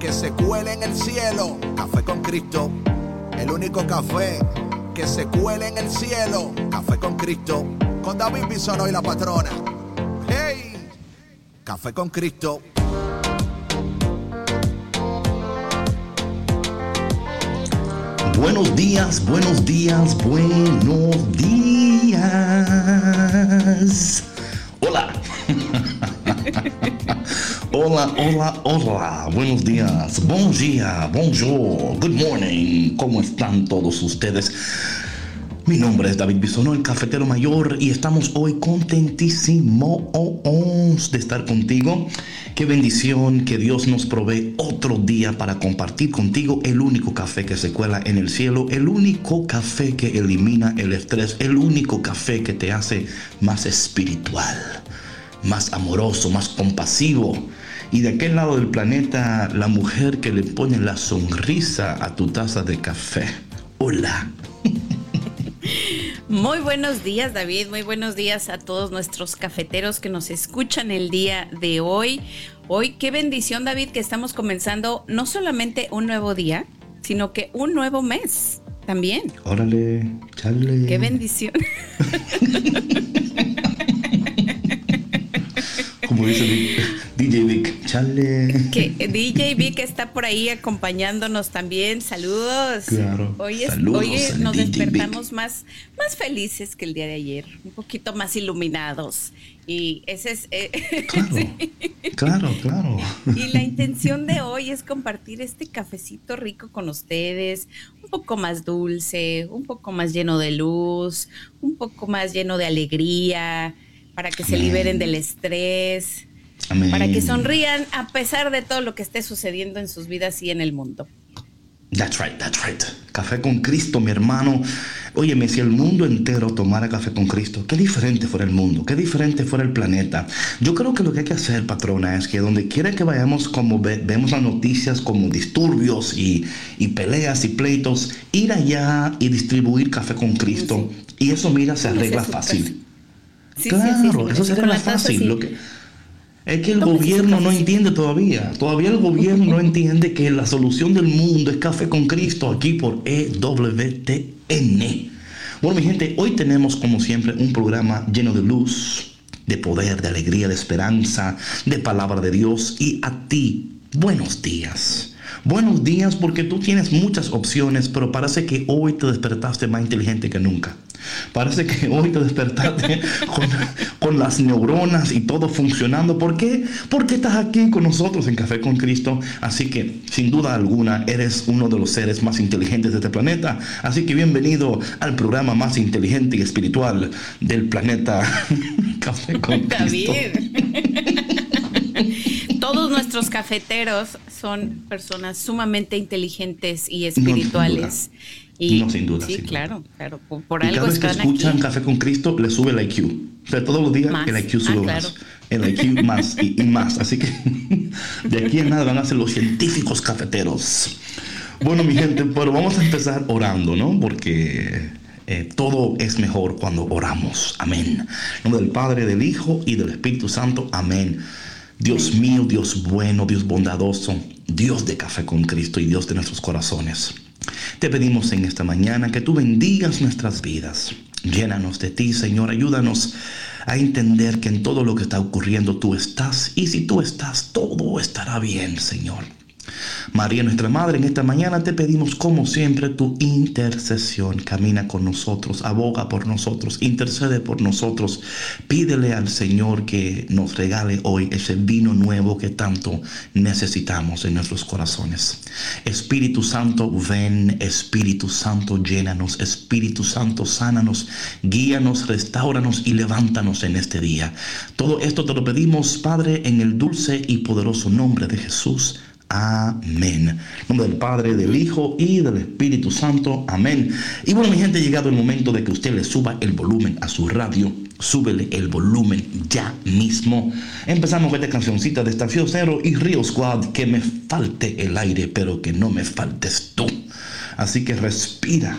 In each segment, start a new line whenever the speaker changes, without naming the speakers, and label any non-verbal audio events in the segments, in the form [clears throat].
que se cuele en el cielo. Café con Cristo, el único café que se cuele en el cielo. Café con Cristo, con David Bisono y la patrona. ¡Hey! Café con Cristo.
Buenos días, buenos días, buenos días. Hola. [laughs] Hola, hola, hola. Buenos días. Bom dia, bonjour, good morning. ¿Cómo están todos ustedes? Mi nombre es David Bisonó, el cafetero mayor, y estamos hoy contentísimos de estar contigo. Qué bendición que Dios nos provee otro día para compartir contigo el único café que se cuela en el cielo, el único café que elimina el estrés, el único café que te hace más espiritual, más amoroso, más compasivo y de aquel lado del planeta, la mujer que le pone la sonrisa a tu taza de café. Hola.
Muy buenos días David, muy buenos días a todos nuestros cafeteros que nos escuchan el día de hoy. Hoy qué bendición David que estamos comenzando no solamente un nuevo día, sino que un nuevo mes también.
Órale, chale.
Qué bendición. [laughs]
Como dice [laughs] DJ Vic, chale.
Que DJ Vic está por ahí acompañándonos también. Saludos.
Claro.
Hoy,
Saludos
hoy nos
DJ
despertamos más, más felices que el día de ayer, un poquito más iluminados. Y ese es. eh,
Claro, [laughs]
sí.
claro, claro.
Y la intención de hoy es compartir este cafecito rico con ustedes, un poco más dulce, un poco más lleno de luz, un poco más lleno de alegría, para que se
Amén.
liberen del estrés,
Amén.
para que sonrían a pesar de todo lo que esté sucediendo en sus vidas y en el mundo.
That's right, that's right. Café con Cristo, mi hermano. Óyeme, si el mundo entero tomara café con Cristo, qué diferente fuera el mundo, qué diferente fuera el planeta. Yo creo que lo que hay que hacer, patrona, es que donde quiera que vayamos, como ve- vemos las noticias como disturbios y, y peleas y pleitos, ir allá y distribuir café con Cristo. Y eso, mira, se arregla fácil.
Sí,
claro,
sí,
eso
sí,
se
con
arregla
la taza,
fácil. Lo que, es que el
su
gobierno no entiende todavía. Todavía el gobierno no entiende que la solución del mundo es café con Cristo aquí por EWTN. Bueno, mi gente, hoy tenemos como siempre un programa lleno de luz, de poder, de alegría, de esperanza, de palabra de Dios y a ti, buenos días. Buenos días porque tú tienes muchas opciones, pero parece que hoy te despertaste más inteligente que nunca. Parece que hoy te despertaste con, con las neuronas y todo funcionando. ¿Por qué? Porque estás aquí con nosotros en Café con Cristo. Así que, sin duda alguna, eres uno de los seres más inteligentes de este planeta. Así que bienvenido al programa más inteligente y espiritual del planeta. [laughs] Café con Cristo.
David. [laughs] Todos nuestros cafeteros son personas sumamente inteligentes y espirituales. Y,
No, sin duda,
Sí,
sin duda.
claro, claro. Por, por
Y
algo
cada vez que escuchan
aquí.
Café con Cristo, le sube el IQ. O sea, todos los días
Más.
el IQ sube
Ah,
más.
claro.
El IQ más y, y más. Así que de aquí en nada van a ser los científicos cafeteros. Bueno, mi gente, pero vamos a empezar orando, ¿no? Porque eh, todo es mejor cuando oramos. Amén. En nombre del Padre, del Hijo y del Espíritu Santo. Amén. Dios mío, Dios bueno, Dios bondadoso, Dios de café con Cristo y Dios de nuestros corazones. Te pedimos en esta mañana que tú bendigas nuestras vidas. Llénanos de ti, Señor. Ayúdanos a entender que en todo lo que está ocurriendo tú estás. Y si tú estás, todo estará bien, Señor. María, nuestra Madre, en esta mañana te pedimos como siempre tu intercesión. Camina con nosotros, aboga por nosotros, intercede por nosotros. Pídele al Señor que nos regale hoy ese vino nuevo que tanto necesitamos en nuestros corazones. Espíritu Santo, ven, Espíritu Santo, llénanos, Espíritu Santo, sánanos, guíanos, restauranos y levántanos en este día. Todo esto te lo pedimos, Padre, en el dulce y poderoso nombre de Jesús. Amén. En nombre del Padre, del Hijo y del Espíritu Santo. Amén. Y bueno, mi gente, ha llegado el momento de que usted le suba el volumen a su radio. Súbele el volumen ya mismo. Empezamos con esta cancioncita de Estación Cero y Río Squad. Que me falte el aire, pero que no me faltes tú. Así que respira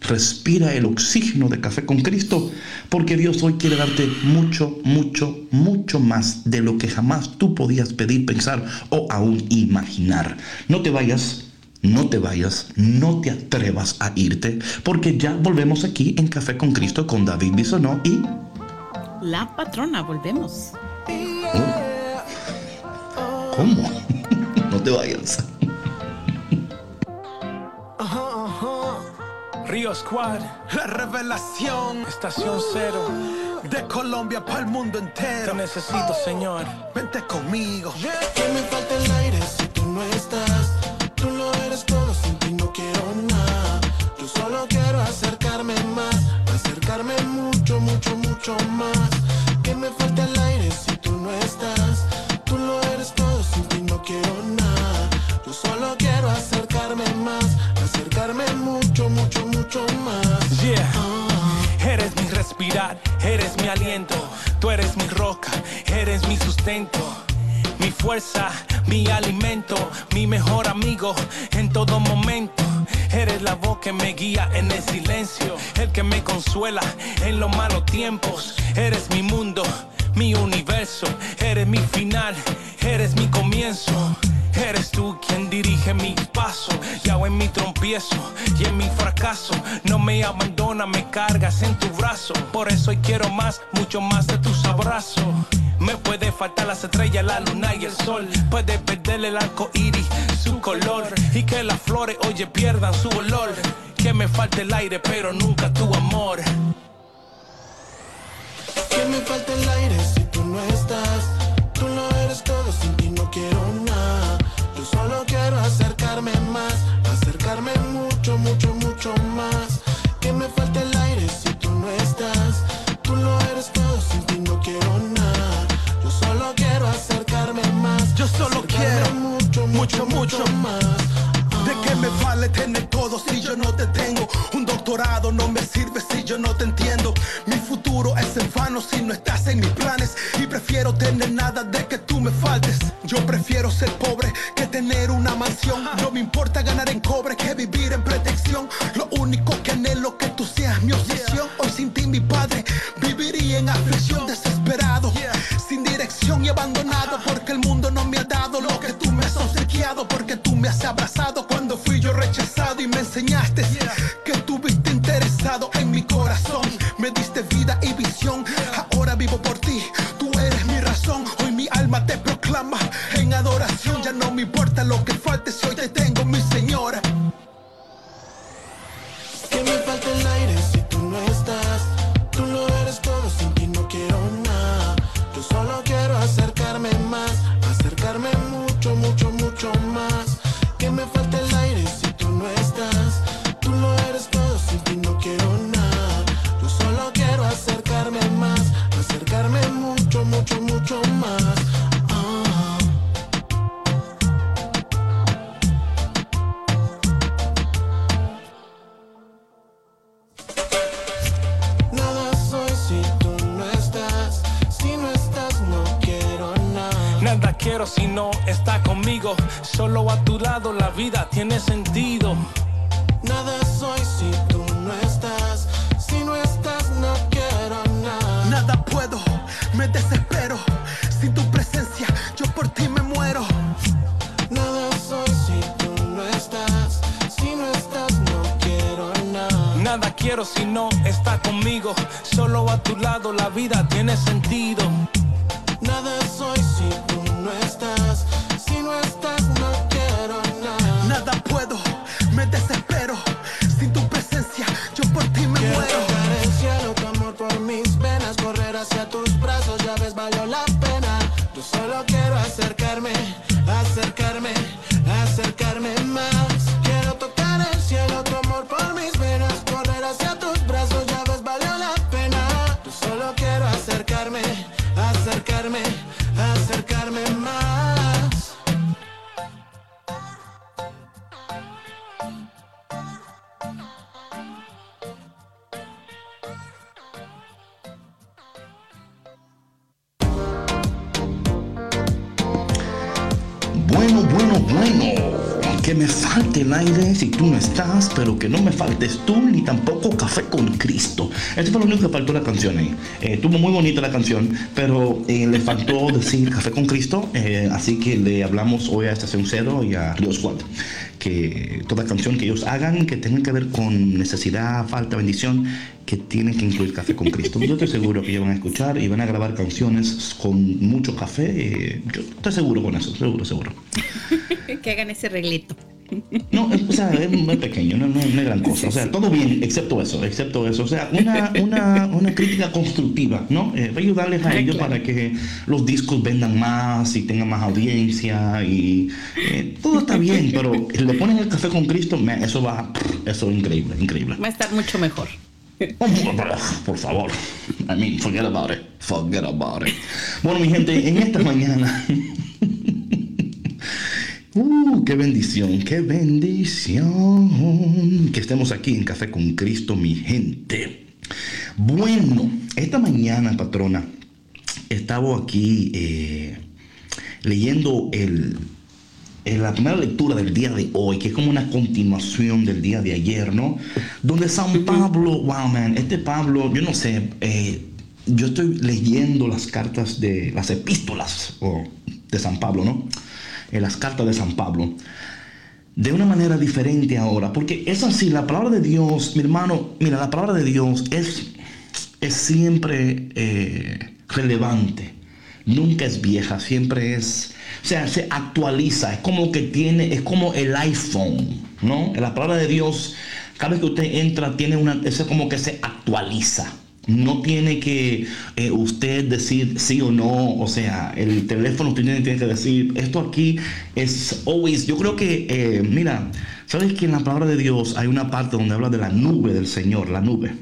Respira el oxígeno de café con Cristo, porque Dios hoy quiere darte mucho, mucho, mucho más de lo que jamás tú podías pedir, pensar o aún imaginar. No te vayas, no te vayas, no te atrevas a irte, porque ya volvemos aquí en Café con Cristo con David Bisonó y...
La patrona, volvemos.
Oh. ¿Cómo? [laughs] no te vayas.
Río Squad,
la revelación,
estación cero.
De Colombia para el mundo entero.
Te necesito, Señor.
Vente conmigo.
Que me falta el aire si tú no estás. Tú lo eres todo, sin ti no quiero nada. Yo solo quiero acercarme más, acercarme mucho, mucho, mucho más. Que me falta el aire si tú no estás. Eres
mi respirar, eres mi aliento. Tú eres mi roca, eres mi sustento. Mi fuerza, mi alimento, mi mejor amigo en todo momento. Eres la voz que me guía en el silencio, el que me consuela en los malos tiempos. Eres mi mundo, mi universo, eres mi final, eres mi comienzo. Eres tú quien dirige mi paso, y hago en mi trompiezo y en mi fracaso. No me abandona, me cargas en tu brazo. Por eso quiero más, mucho más de tus abrazos. Me puede faltar las estrellas, la luna y el sol. Puede perder el arco iris, su color. Y que las flores, oye, pierdan su olor. Que me falte el aire, pero nunca tu amor.
No estás. Tú lo eres todo, sin ti no quiero nada. Yo solo quiero acercarme más, acercarme mucho, mucho, mucho más. Que me falta el aire si tú no estás. Tú lo eres todo, sin ti no quiero nada. Yo solo quiero acercarme más.
Yo solo quiero
mucho, mucho,
mucho,
mucho más.
¿De qué me vale tener todo si yo no te tengo? Un doctorado no me sirve si yo no te entiendo. Mi futuro es en vano si no estás en mis planes. Y prefiero tener nada de que tú me faltes. Yo prefiero ser pobre que tener una mansión. No me importa ganar en cobre que vivir en protección. Lo único que anhelo que tú seas mi obsesión. Hoy sin ti, mi padre, viviría en aflicción, desesperado, sin dirección y abandonado. Porque el mundo no me ha dado lo que tú me has obsequiado. Porque tú me has abrazado cuando fui yo rechazado y me enseñaste que estuviste interesado en mi corazón. Me diste vida y visión. Ahora vivo por ti. Tú eres mi razón. Hoy mi alma te proclama en adoración. Ya no me importa lo que falte si hoy te tengo, mi señora.
Faltes tú, ni tampoco café con Cristo. Esto fue lo único que faltó la canción ahí. Eh, estuvo muy bonita la canción, pero eh, le faltó decir café con Cristo, eh, así que le hablamos hoy a Estación Cero y a Río Squad que toda canción que ellos hagan que tengan que ver con necesidad, falta, bendición, que tienen que incluir café con Cristo. Yo estoy seguro que ellos van a escuchar y van a grabar canciones con mucho café. Yo estoy seguro con eso, seguro, seguro. [laughs]
que hagan ese reglito.
No, o sea, es muy pequeño, no, no, es gran cosa. O sea, todo bien, excepto eso, excepto eso. O sea, una, una, una crítica constructiva, ¿no? Eh, ayudarles a ellos para que los discos vendan más y tengan más audiencia y eh, todo está bien, pero le ponen el café con Cristo, eso va, eso es increíble, increíble.
Va a estar mucho mejor.
Por favor. I mean, forget about it. Forget about it. Bueno, mi gente, en esta mañana [laughs] Uh, qué bendición, qué bendición que estemos aquí en Café con Cristo, mi gente. Bueno, esta mañana, patrona, estaba aquí eh, leyendo el, la primera lectura del día de hoy, que es como una continuación del día de ayer, ¿no? Donde San Pablo, wow, man, este Pablo, yo no sé, eh, yo estoy leyendo las cartas de las epístolas de San Pablo, ¿no? En las cartas de San Pablo de una manera diferente ahora, porque es así, la palabra de Dios, mi hermano, mira, la palabra de Dios es, es siempre eh, relevante, nunca es vieja, siempre es, o sea, se actualiza, es como que tiene, es como el iPhone, ¿no? La palabra de Dios, cada vez que usted entra, tiene una, es como que se actualiza. No tiene que eh, usted decir sí o no, o sea, el teléfono usted tiene, que decir, esto aquí es always, yo creo que, eh, mira, ¿sabes que en la palabra de Dios hay una parte donde habla de la nube del Señor, la nube?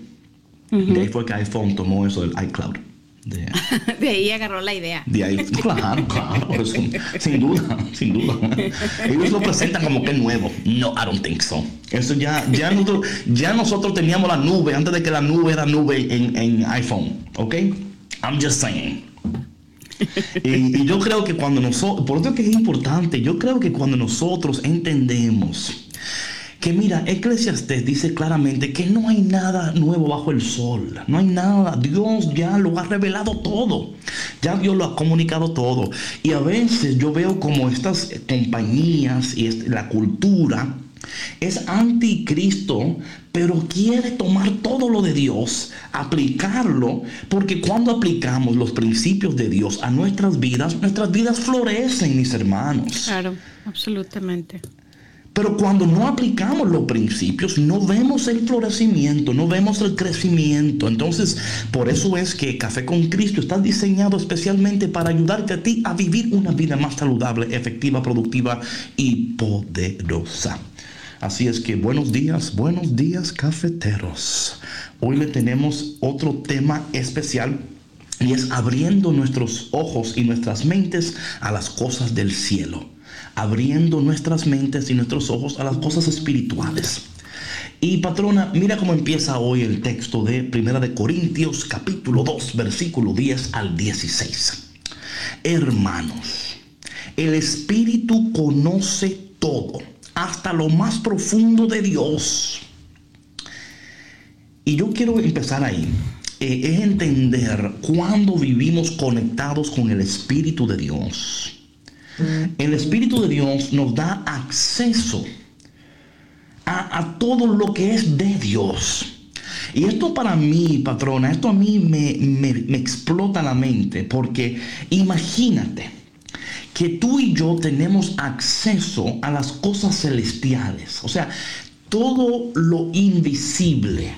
De ahí fue que iPhone tomó eso del iCloud. [laughs]
De, ahí agarró la idea.
De ahí, claro, claro, sin duda, sin duda. Ellos lo presentan como que nuevo. No, I don't think so. Eso ya, ya nosotros, ya nosotros teníamos la nube antes de que la nube era nube en, en iPhone, ¿ok? I'm just saying. Y, y, yo creo que cuando nosotros, por eso que es importante, yo creo que cuando nosotros entendemos que mira, Eclesiastes dice claramente que no hay nada nuevo bajo el sol, no hay nada, Dios ya lo ha revelado todo, ya Dios lo ha comunicado todo. Y a veces yo veo como estas compañías y la cultura es anticristo, pero quiere tomar todo lo de Dios, aplicarlo, porque cuando aplicamos los principios de Dios a nuestras vidas, nuestras vidas florecen, mis hermanos.
Claro, absolutamente.
Pero cuando no aplicamos los principios, no vemos el florecimiento, no vemos el crecimiento. Entonces, por eso es que Café con Cristo está diseñado especialmente para ayudarte a ti a vivir una vida más saludable, efectiva, productiva y poderosa. Así es que buenos días, buenos días cafeteros. Hoy le tenemos otro tema especial y es abriendo nuestros ojos y nuestras mentes a las cosas del cielo abriendo nuestras mentes y nuestros ojos a las cosas espirituales. Y patrona, mira cómo empieza hoy el texto de Primera de Corintios capítulo 2, versículo 10 al 16. Hermanos, el Espíritu conoce todo, hasta lo más profundo de Dios. Y yo quiero empezar ahí. Eh, es entender cuando vivimos conectados con el Espíritu de Dios el Espíritu de Dios nos da acceso a, todo lo que es de Dios. Y esto para mí, patrona, esto a mí me, me, explota la mente, porque imagínate que tú y yo tenemos acceso a las cosas celestiales, o sea, todo lo invisible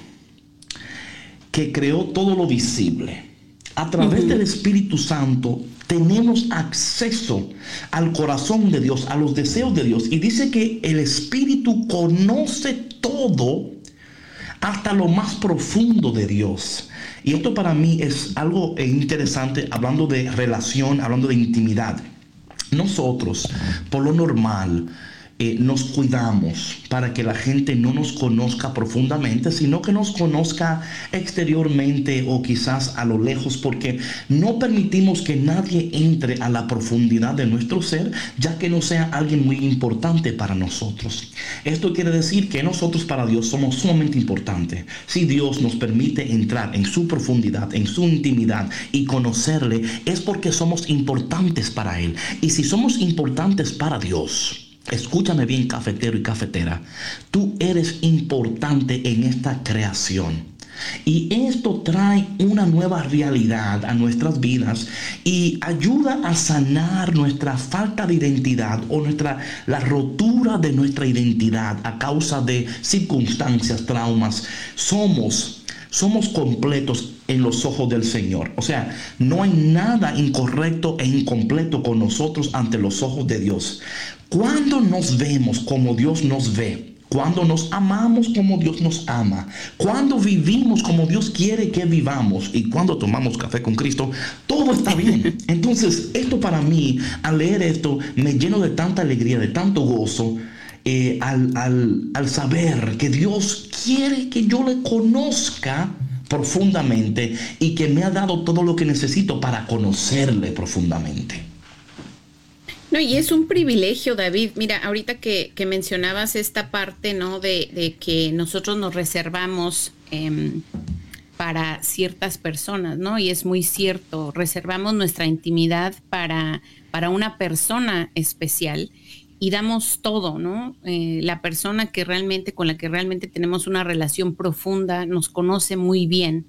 que creó todo lo visible. A través del Espíritu Santo tenemos acceso al corazón de Dios, a los deseos de Dios. Y dice que el Espíritu conoce todo hasta lo más profundo de Dios. Y esto para mí es algo interesante hablando de relación, hablando de intimidad. Nosotros, por lo normal, eh, nos cuidamos para que la gente no nos conozca profundamente, sino que nos conozca exteriormente o quizás a lo lejos, porque no permitimos que nadie entre a la profundidad de nuestro ser, ya que no sea alguien muy importante para nosotros. Esto quiere decir que nosotros para Dios somos sumamente importantes. Si Dios nos permite entrar en su profundidad, en su intimidad y conocerle, es porque somos importantes para Él. Y si somos importantes para Dios, Escúchame bien, cafetero y cafetera. Tú eres importante en esta creación. Y esto trae una nueva realidad a nuestras vidas y ayuda a sanar nuestra falta de identidad o nuestra la rotura de nuestra identidad a causa de circunstancias, traumas. Somos somos completos en los ojos del Señor. O sea, no hay nada incorrecto e incompleto con nosotros ante los ojos de Dios. Cuando nos vemos como Dios nos ve, cuando nos amamos como Dios nos ama, cuando vivimos como Dios quiere que vivamos y cuando tomamos café con Cristo, todo está bien. [laughs] Entonces, esto para mí, al leer esto, me lleno de tanta alegría, de tanto gozo, eh, al, al saber que Dios quiere que yo le conozca profundamente y que me ha dado todo lo que necesito para conocerle profundamente.
No, y es un privilegio, David. Mira, ahorita que, mencionabas esta parte, ¿no? De, que nosotros nos reservamos em, para ciertas personas, ¿no? Y es muy cierto, reservamos nuestra intimidad para, para una persona especial y damos todo, ¿no? Eh, la persona que realmente, con la que realmente tenemos una relación profunda, nos conoce muy bien.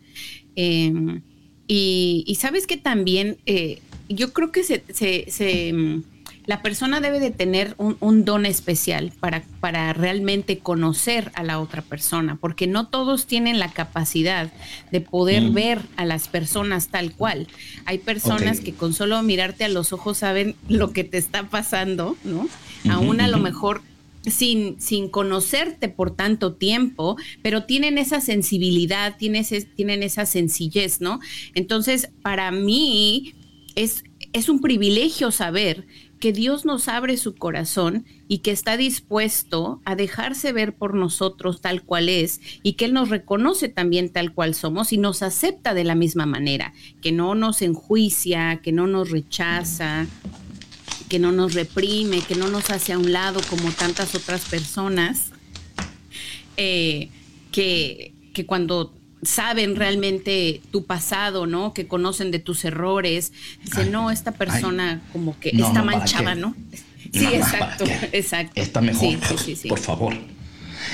Em, y, sabes que también, eh, yo creo que se, se la persona debe de tener un, don especial para, para, realmente conocer a la otra persona, porque no todos tienen la capacidad de poder mm. ver a las personas tal cual. Hay personas que con solo mirarte a los ojos saben lo que te está pasando, ¿no? Aún a lo mejor sin, sin conocerte por tanto tiempo, pero tienen esa sensibilidad, tienen, tienen esa sencillez, ¿no? Entonces, para mí es, es un privilegio saber que Dios nos abre su corazón y que está dispuesto a dejarse ver por nosotros tal cual es y que Él nos reconoce también tal cual somos y nos acepta de la misma manera, que no nos enjuicia, que no nos rechaza, que no nos reprime, que no nos hace a un lado como tantas otras personas, eh, que, que cuando saben realmente tu pasado, ¿no? Que conocen de tus errores. Dice, no, esta persona como que está manchada, ¿no? Sí, exacto, exacto.
Está mejor, por favor.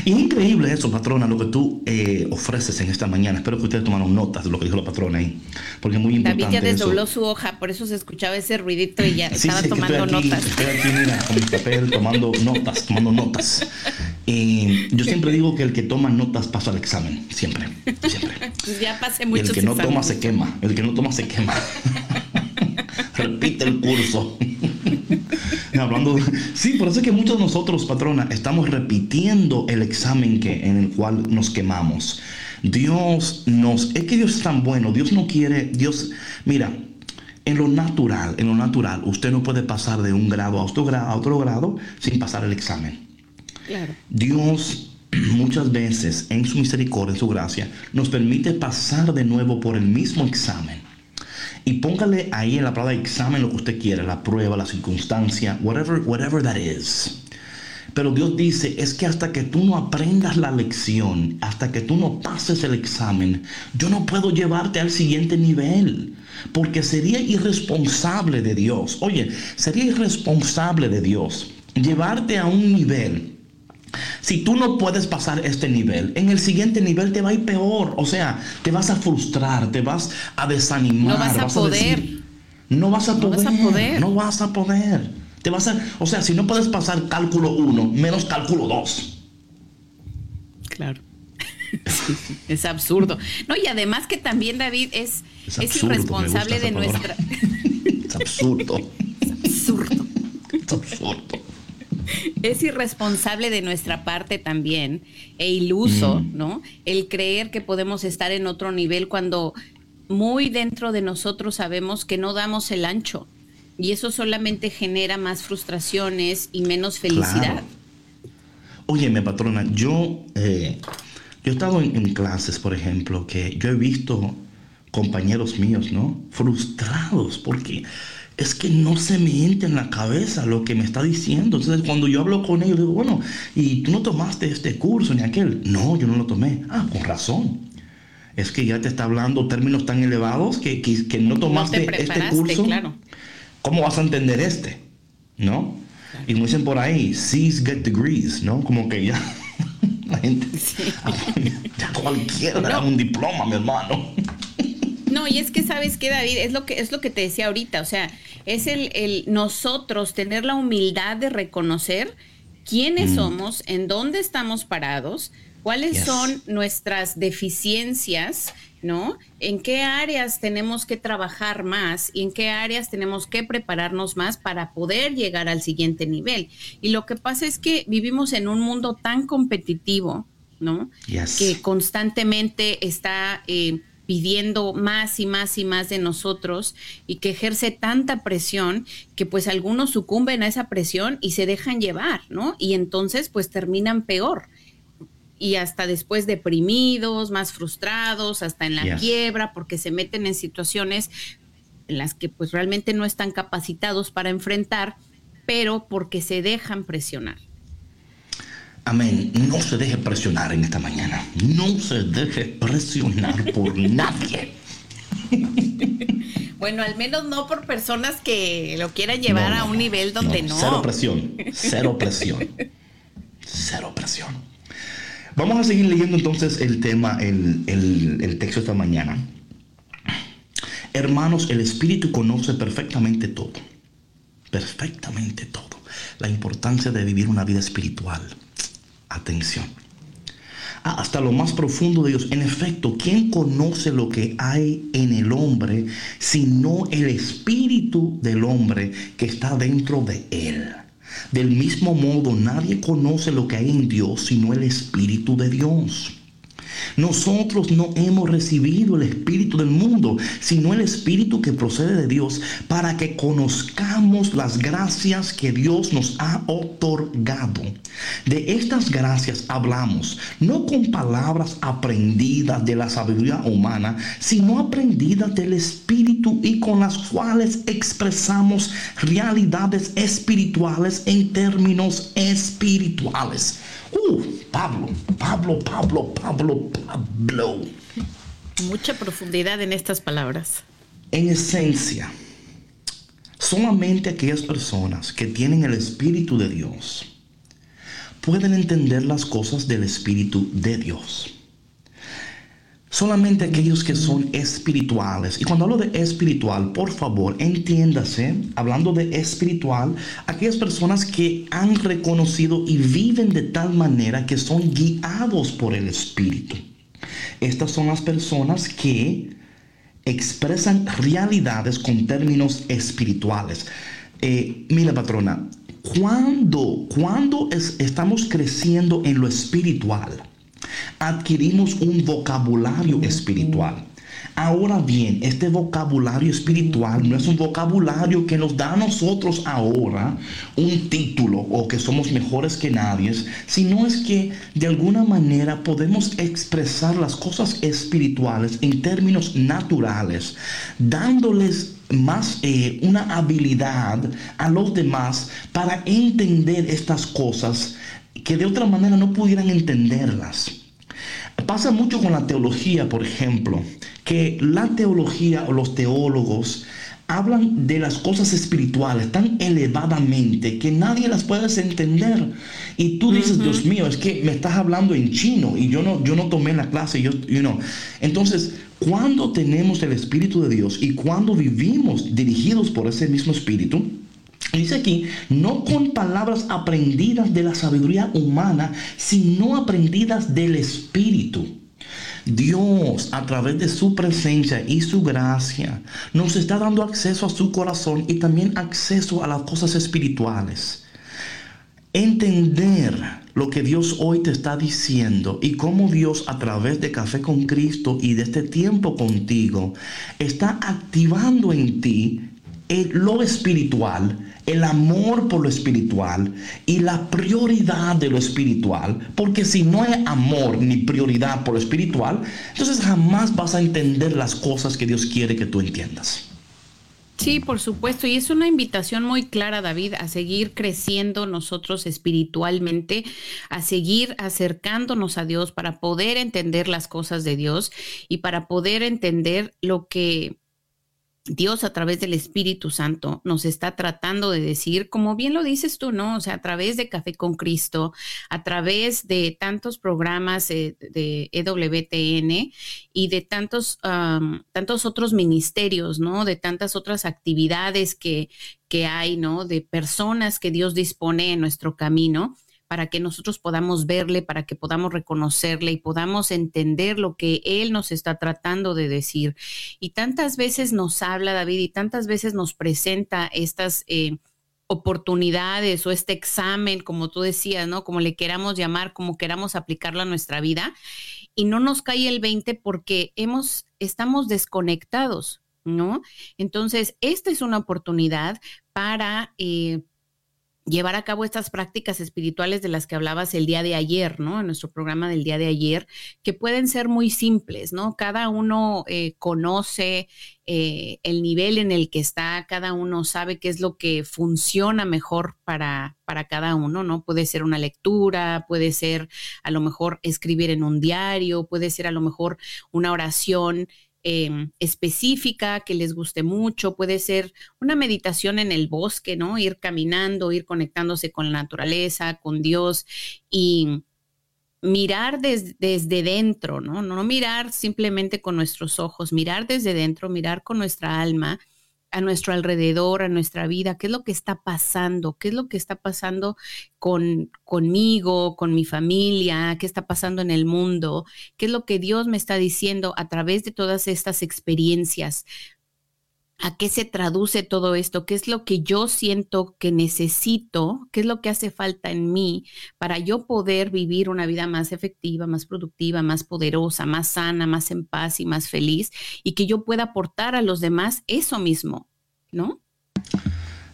Y es increíble eso, patrona, lo que tú eh, ofreces en esta mañana. Espero que ustedes tomaron notas de lo que dijo la patrona ahí, porque es muy importante.
David ya desdobló su hoja, por eso se escuchaba ese ruidito y ya estaba tomando notas.
Estoy aquí, mira, con mi papel, [laughs] tomando notas, tomando notas. Y yo siempre digo que el que toma notas pasa al examen, siempre, siempre. [laughs]
Pues ya pasé muchos
El que no toma se quema, el que no toma se quema. [laughs] [laughs] Repite el curso. [laughs] Hablando Sí, por eso es que muchos de nosotros, patrona, estamos repitiendo el examen que, en el cual nos quemamos. Dios nos... Es que Dios es tan bueno, Dios no quiere... Dios... Mira, en lo natural, en lo natural, usted no puede pasar de un grado a otro grado, a otro grado sin pasar el examen. Claro. Dios [clears throat] muchas veces en su misericordia, en su gracia, nos permite pasar de nuevo por el mismo examen y póngale ahí en la palabra examen lo que usted quiera, la prueba, la circunstancia, whatever, whatever that is. Pero Dios dice, es que hasta que tú no aprendas la lección, hasta que tú no pases el examen, yo no puedo llevarte al siguiente nivel. Porque sería irresponsable de Dios. Oye, sería irresponsable de Dios llevarte a un nivel si tú no puedes pasar este nivel, en el siguiente nivel te va a ir peor. O sea, te vas a frustrar, te vas a desanimar.
No vas a poder.
no vas a poder. No vas a poder. Te vas a, o sea, si no puedes pasar cálculo 1, menos cálculo 2.
Claro. [laughs] es absurdo. No, y además que también David es, es, irresponsable de nuestra. [laughs] [laughs]
es absurdo.
Es absurdo.
Es absurdo [laughs]
es irresponsable de nuestra parte también e iluso, mm. ¿no? El creer que podemos estar en otro nivel cuando muy dentro de nosotros sabemos que no damos el ancho y eso solamente genera más frustraciones y menos felicidad.
Óyeme, patrona, yo, eh, yo he estado en, en clases, por ejemplo, que yo he visto compañeros míos, ¿no? Frustrados porque es que no se me entra en la cabeza lo que me está diciendo. Entonces, cuando yo hablo con ellos, digo, bueno, ¿y tú no tomaste este curso ni aquel? No, yo no lo tomé. Ah, con razón. Es que ya te está hablando términos tan elevados que, que, no tomaste este curso. Claro. ¿Cómo vas a entender este? ¿No? Y como dicen por ahí, C's get degrees, ¿no? Como que ya [laughs] la gente, [laughs] ya cualquiera da un diploma, mi hermano.
No, y es que sabes que David, es lo que es lo que te decía ahorita, o sea, es el, el nosotros tener la humildad de reconocer quiénes mm. somos, en dónde estamos parados, cuáles son nuestras deficiencias, ¿no? En qué áreas tenemos que trabajar más y en qué áreas tenemos que prepararnos más para poder llegar al siguiente nivel. Y lo que pasa es que vivimos en un mundo tan competitivo, ¿no? Que constantemente está eh, pidiendo más y más y más de nosotros y que ejerce tanta presión que pues algunos sucumben a esa presión y se dejan llevar, ¿no? Y entonces pues terminan peor y hasta después deprimidos, más frustrados, hasta en la quiebra porque se meten en situaciones en las que pues realmente no están capacitados para enfrentar, pero porque se dejan presionar.
Amén. No se deje presionar en esta mañana. No se deje presionar por nadie. [laughs]
Bueno, al menos no por personas que lo quieran llevar a un nivel donde no.
Cero presión. Cero presión. Cero presión. Vamos a seguir leyendo entonces el tema, el, el texto esta mañana. Hermanos, el Espíritu conoce perfectamente todo. Perfectamente todo. La importancia de vivir una vida espiritual atención. Ah, hasta lo más profundo de Dios. En efecto, ¿quién conoce lo que hay en el hombre sino el espíritu del hombre que está dentro de él? Del mismo modo, nadie conoce lo que hay en Dios sino el espíritu de Dios. Nosotros no hemos recibido el Espíritu del mundo, sino el Espíritu que procede de Dios, para que conozcamos las gracias que Dios nos ha otorgado. De estas gracias hablamos, no con palabras aprendidas de la sabiduría humana, sino aprendidas del Espíritu y con las cuales expresamos realidades espirituales en términos espirituales. Uh, Pablo, Pablo, Pablo, Pablo, Pablo.
Mucha profundidad en estas palabras.
En esencia, solamente aquellas personas que tienen el Espíritu de Dios pueden entender las cosas del Espíritu de Dios solamente aquellos que son espirituales. Y cuando hablo de espiritual, por favor, entiéndase, hablando de espiritual, aquellas personas que han reconocido y viven de tal manera que son guiados por el Espíritu. Estas son las personas que expresan realidades con términos espirituales. Eh, mira, patrona, cuando, cuando estamos creciendo en lo espiritual, adquirimos un vocabulario espiritual. Ahora bien, este vocabulario espiritual no es un vocabulario que nos da a nosotros ahora un título o que somos mejores que nadie, sino es que de alguna manera podemos expresar las cosas espirituales en términos naturales, dándoles más eh, una habilidad a los demás para entender estas cosas que de otra manera no pudieran entenderlas. Pasa mucho con la teología, por ejemplo, que la teología o los teólogos hablan de las cosas espirituales tan elevadamente que nadie las puede entender. Y tú dices, Dios mío, es que me estás hablando en chino y yo no, yo no tomé la clase, yo, you know. Entonces, cuando tenemos el Espíritu de Dios y cuando vivimos dirigidos por ese mismo Espíritu, Dice aquí, no con palabras aprendidas de la sabiduría humana, sino aprendidas del Espíritu. Dios, a través de su presencia y su gracia, nos está dando acceso a su corazón y también acceso a las cosas espirituales. Entender lo que Dios hoy te está diciendo y cómo Dios a través de Café con Cristo y de este tiempo contigo está activando en ti lo espiritual el amor por lo espiritual y la prioridad de lo espiritual, porque si no hay amor ni prioridad por lo espiritual, entonces jamás vas a entender las cosas que Dios quiere que tú entiendas.
Sí, por supuesto. Y es una invitación muy clara, David, a seguir creciendo nosotros espiritualmente, a seguir acercándonos a Dios para poder entender las cosas de Dios y para poder entender lo que Dios a través del Espíritu Santo nos está tratando de decir, como bien lo dices tú, ¿no? O sea, a través de Café con Cristo, a través de tantos programas de, EWTN y de tantos, tantos otros ministerios, ¿no? De tantas otras actividades que, que hay, ¿no? De personas que Dios dispone en nuestro camino para que nosotros podamos verle, para que podamos reconocerle y podamos entender lo que Él nos está tratando de decir. Y tantas veces nos habla David y tantas veces nos presenta estas... Eh, oportunidades o este examen, como tú decías, ¿no? Como le queramos llamar, como queramos aplicarlo a nuestra vida, y no nos cae el 20 porque hemos, estamos desconectados, ¿no? Entonces, esta es una oportunidad para eh, llevar a cabo estas prácticas espirituales de las que hablabas el día de ayer, ¿no? En nuestro programa del día de ayer, que pueden ser muy simples, ¿no? Cada uno eh, conoce eh, el nivel en el que está, cada uno sabe qué es lo que funciona mejor para, para cada uno, ¿no? Puede ser una lectura, puede ser a lo mejor escribir en un diario, puede ser a lo mejor una oración Em, específica que les guste mucho, puede ser una meditación en el bosque, ¿no? Ir caminando, ir conectándose con la naturaleza, con Dios y mirar desde dentro, ¿no? No mirar simplemente con nuestros ojos, mirar desde dentro, mirar con nuestra alma a nuestro alrededor, a nuestra vida, qué es lo que está pasando, qué es lo que está pasando con conmigo, con mi familia, qué está pasando en el mundo, qué es lo que Dios me está diciendo a través de todas estas experiencias. ¿A qué se traduce todo esto? ¿Qué es lo que yo siento que necesito? ¿Qué es lo que hace falta en mí para yo poder vivir una vida más efectiva, más productiva, más poderosa, más sana, más en paz y más feliz? Y que yo pueda aportar a los demás eso mismo, ¿no?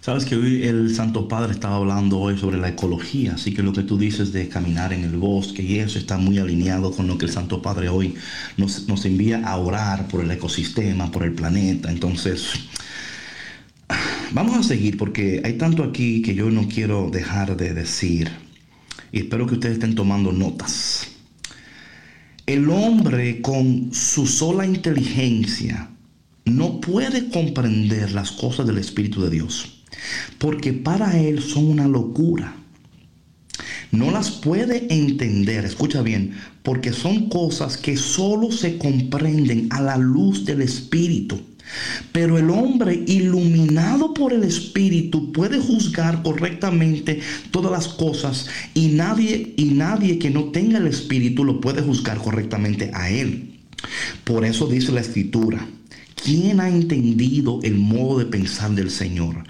Sabes que hoy el Santo Padre estaba hablando hoy sobre la ecología, así que lo que tú dices de caminar en el bosque y eso está muy alineado con lo que el Santo Padre hoy nos, nos envía a orar por el ecosistema, por el planeta. Entonces, vamos a seguir porque hay tanto aquí que yo no quiero dejar de decir y espero que ustedes estén tomando notas. El hombre con su sola inteligencia no puede comprender las cosas del Espíritu de Dios porque para él son una locura. No las puede entender, escucha bien, porque son cosas que solo se comprenden a la luz del Espíritu. Pero el hombre iluminado por el Espíritu puede juzgar correctamente todas las cosas y nadie y nadie que no tenga el Espíritu lo puede juzgar correctamente a él. Por eso dice la Escritura, ¿quién ha entendido el modo de pensar del Señor?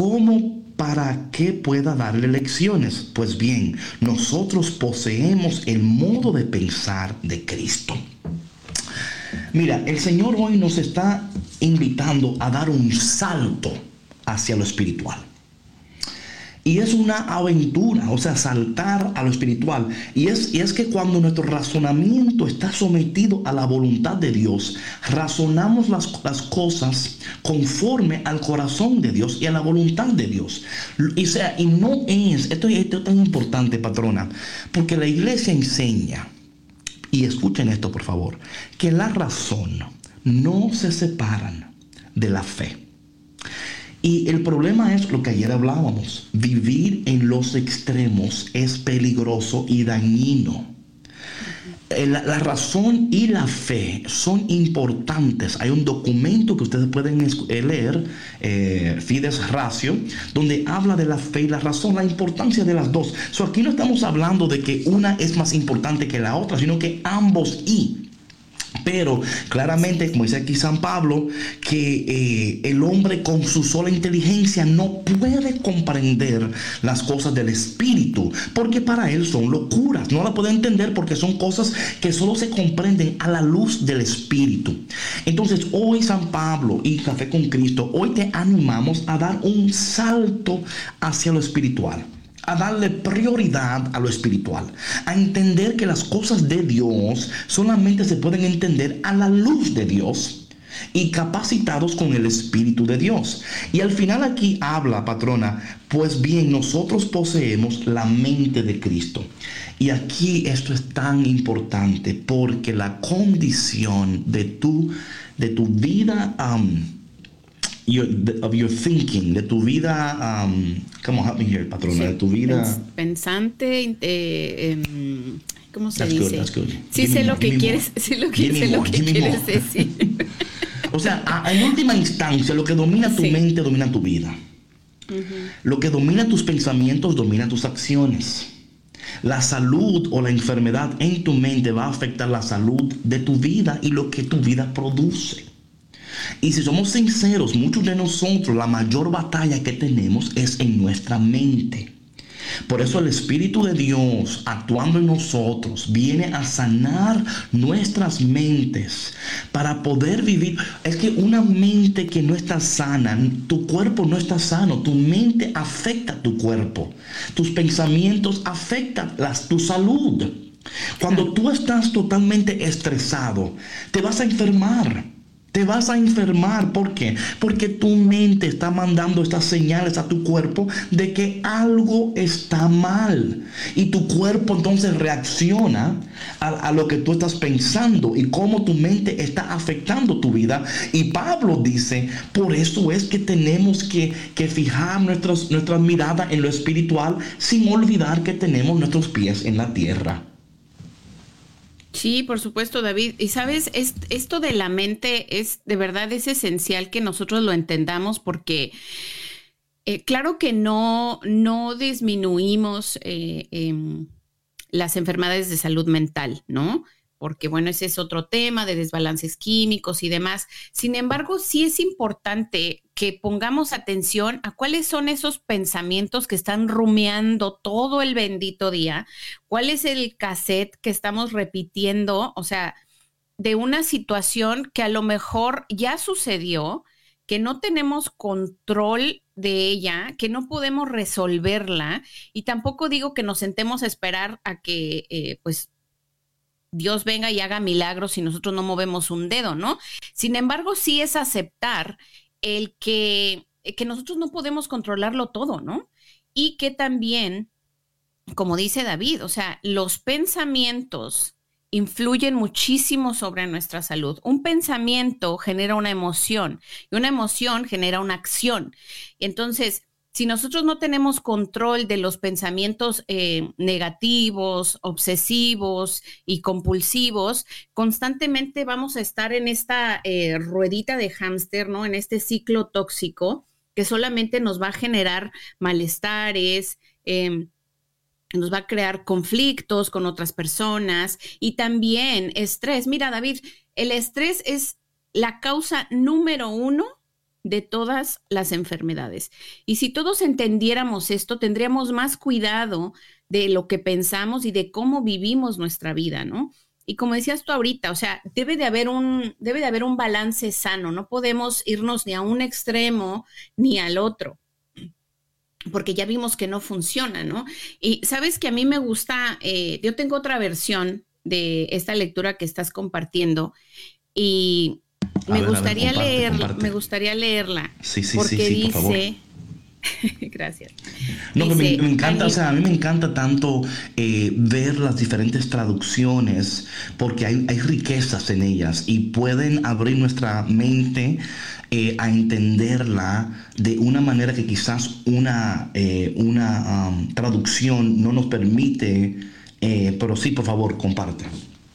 ¿Cómo para que pueda darle lecciones? Pues bien, nosotros poseemos el modo de pensar de Cristo. Mira, el Señor hoy nos está invitando a dar un salto hacia lo espiritual. Y es una aventura, o sea, saltar a lo espiritual. Y es, y es que cuando nuestro razonamiento está sometido a la voluntad de Dios, razonamos las, las cosas conforme al corazón de Dios y a la voluntad de Dios. Y, sea, y no es, esto, esto es tan importante, patrona, porque la iglesia enseña, y escuchen esto por favor, que la razón no se separan de la fe. Y el problema es lo que ayer hablábamos. Vivir en los extremos es peligroso y dañino. Eh, la, razón y la fe son importantes. Hay un documento que ustedes pueden eh, leer, eh, Fides Ratio, donde habla de la fe y la razón, la importancia de las dos. Aquí no estamos hablando de que una es más importante que la otra, sino que ambos y Pero claramente, como dice aquí San Pablo, que eh, el hombre con su sola inteligencia no puede comprender las cosas del Espíritu, porque para él son locuras. No la puede entender porque son cosas que solo se comprenden a la luz del Espíritu. Entonces, hoy San Pablo y Café con Cristo, hoy te animamos a dar un salto hacia lo espiritual a darle prioridad a lo espiritual, a entender que las cosas de Dios solamente se pueden entender a la luz de Dios y capacitados con el Espíritu de Dios. Y al final aquí habla, patrona, pues bien, nosotros poseemos la mente de Cristo. Y aquí esto es tan importante porque la condición de tu, de tu vida... your, of your thinking, de tu vida, um, come on, help me here, patrona, de tu vida.
Pensante, eh, em, ¿cómo se dice? Good, that's good. Sí sé lo que quieres, lo que, sé lo que quieres decir. [laughs]
o sea, a, en última instancia, lo que domina tu mente domina tu vida. Uh -huh. Lo que domina tus pensamientos domina tus acciones. La salud o la enfermedad en tu mente va a afectar la salud de tu vida y lo que tu vida produce. Y si somos sinceros, muchos de nosotros la mayor batalla que tenemos es en nuestra mente. Por eso el Espíritu de Dios actuando en nosotros viene a sanar nuestras mentes para poder vivir. Es que una mente que no está sana, tu cuerpo no está sano, tu mente afecta tu cuerpo, tus pensamientos afectan las, tu salud. Cuando tú estás totalmente estresado, te vas a enfermar. Te vas a enfermar. ¿Por qué? Porque tu mente está mandando estas señales a tu cuerpo de que algo está mal. Y tu cuerpo entonces reacciona a, lo que tú estás pensando y cómo tu mente está afectando tu vida. Y Pablo dice, por eso es que tenemos que, que fijar nuestras, nuestra mirada en lo espiritual sin olvidar que tenemos nuestros pies en la tierra.
Sí, por supuesto, David. Y sabes, esto de la mente es de verdad es esencial que nosotros lo entendamos porque eh, claro que no, no disminuimos eh, em, las enfermedades de salud mental, ¿no? porque bueno, ese es otro tema de desbalances químicos y demás. Sin embargo, sí es importante que pongamos atención a cuáles son esos pensamientos que están rumiando todo el bendito día, cuál es el cassette que estamos repitiendo, o sea, de una situación que a lo mejor ya sucedió, que no tenemos control de ella, que no podemos resolverla y tampoco digo que nos sentemos a esperar a que eh, pues Dios venga y haga milagros si nosotros no movemos un dedo, ¿no? Sin embargo, sí es aceptar el que, que nosotros no podemos controlarlo todo, ¿no? Y que también, como dice David, o sea, los pensamientos influyen muchísimo sobre nuestra salud. Un pensamiento genera una emoción y una emoción genera una acción. Entonces, si nosotros no tenemos control de los pensamientos eh, negativos, obsesivos y compulsivos, constantemente vamos a estar en esta eh, ruedita de hámster, ¿no? En este ciclo tóxico que solamente nos va a generar malestares, em, nos va a crear conflictos con otras personas y también estrés. Mira, David, el estrés es la causa número uno de todas las enfermedades. Y si todos entendiéramos esto, tendríamos más cuidado de lo que pensamos y de cómo vivimos nuestra vida, ¿no? Y como decías tú ahorita, o sea, debe de haber un debe de haber un balance sano, no podemos irnos ni a un extremo ni al otro. Porque ya vimos que no funciona, ¿no? Y sabes que a mí me gusta, eh, yo tengo otra versión de esta lectura que estás compartiendo y me gustaría leer, me gustaría leerla.
Sí, sí,
porque
sí,
dice. [laughs] Gracias.
No, me, encanta, o sea, a mí me encanta tanto eh, ver las diferentes traducciones porque hay, hay, riquezas en ellas y pueden abrir nuestra mente eh, a entenderla de una manera que quizás una, eh, una um, traducción no nos permite, pero sí, por favor, comparte.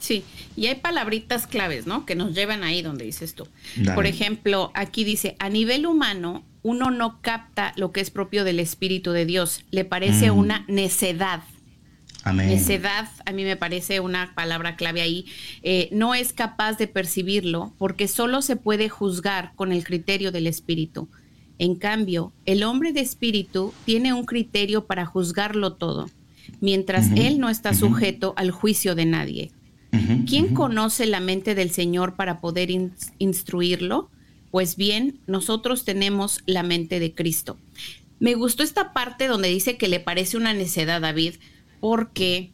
Sí, y hay palabritas claves, ¿no? Que nos llevan ahí donde dices tú. Por ejemplo, aquí dice, a nivel humano, uno no capta lo que es propio del Espíritu de Dios. Le parece mm. una necedad. Necedad, a mí me parece una palabra clave ahí. Eh, no es capaz de percibirlo porque solo se puede juzgar con el criterio del espíritu. En cambio, el hombre de espíritu tiene un criterio para juzgarlo todo, mientras él no está sujeto al juicio de nadie. ¿Quién conoce la mente del Señor para poder instruirlo? Pues bien, nosotros tenemos la mente de Cristo. Me gustó esta parte donde dice que le parece una necedad, David, porque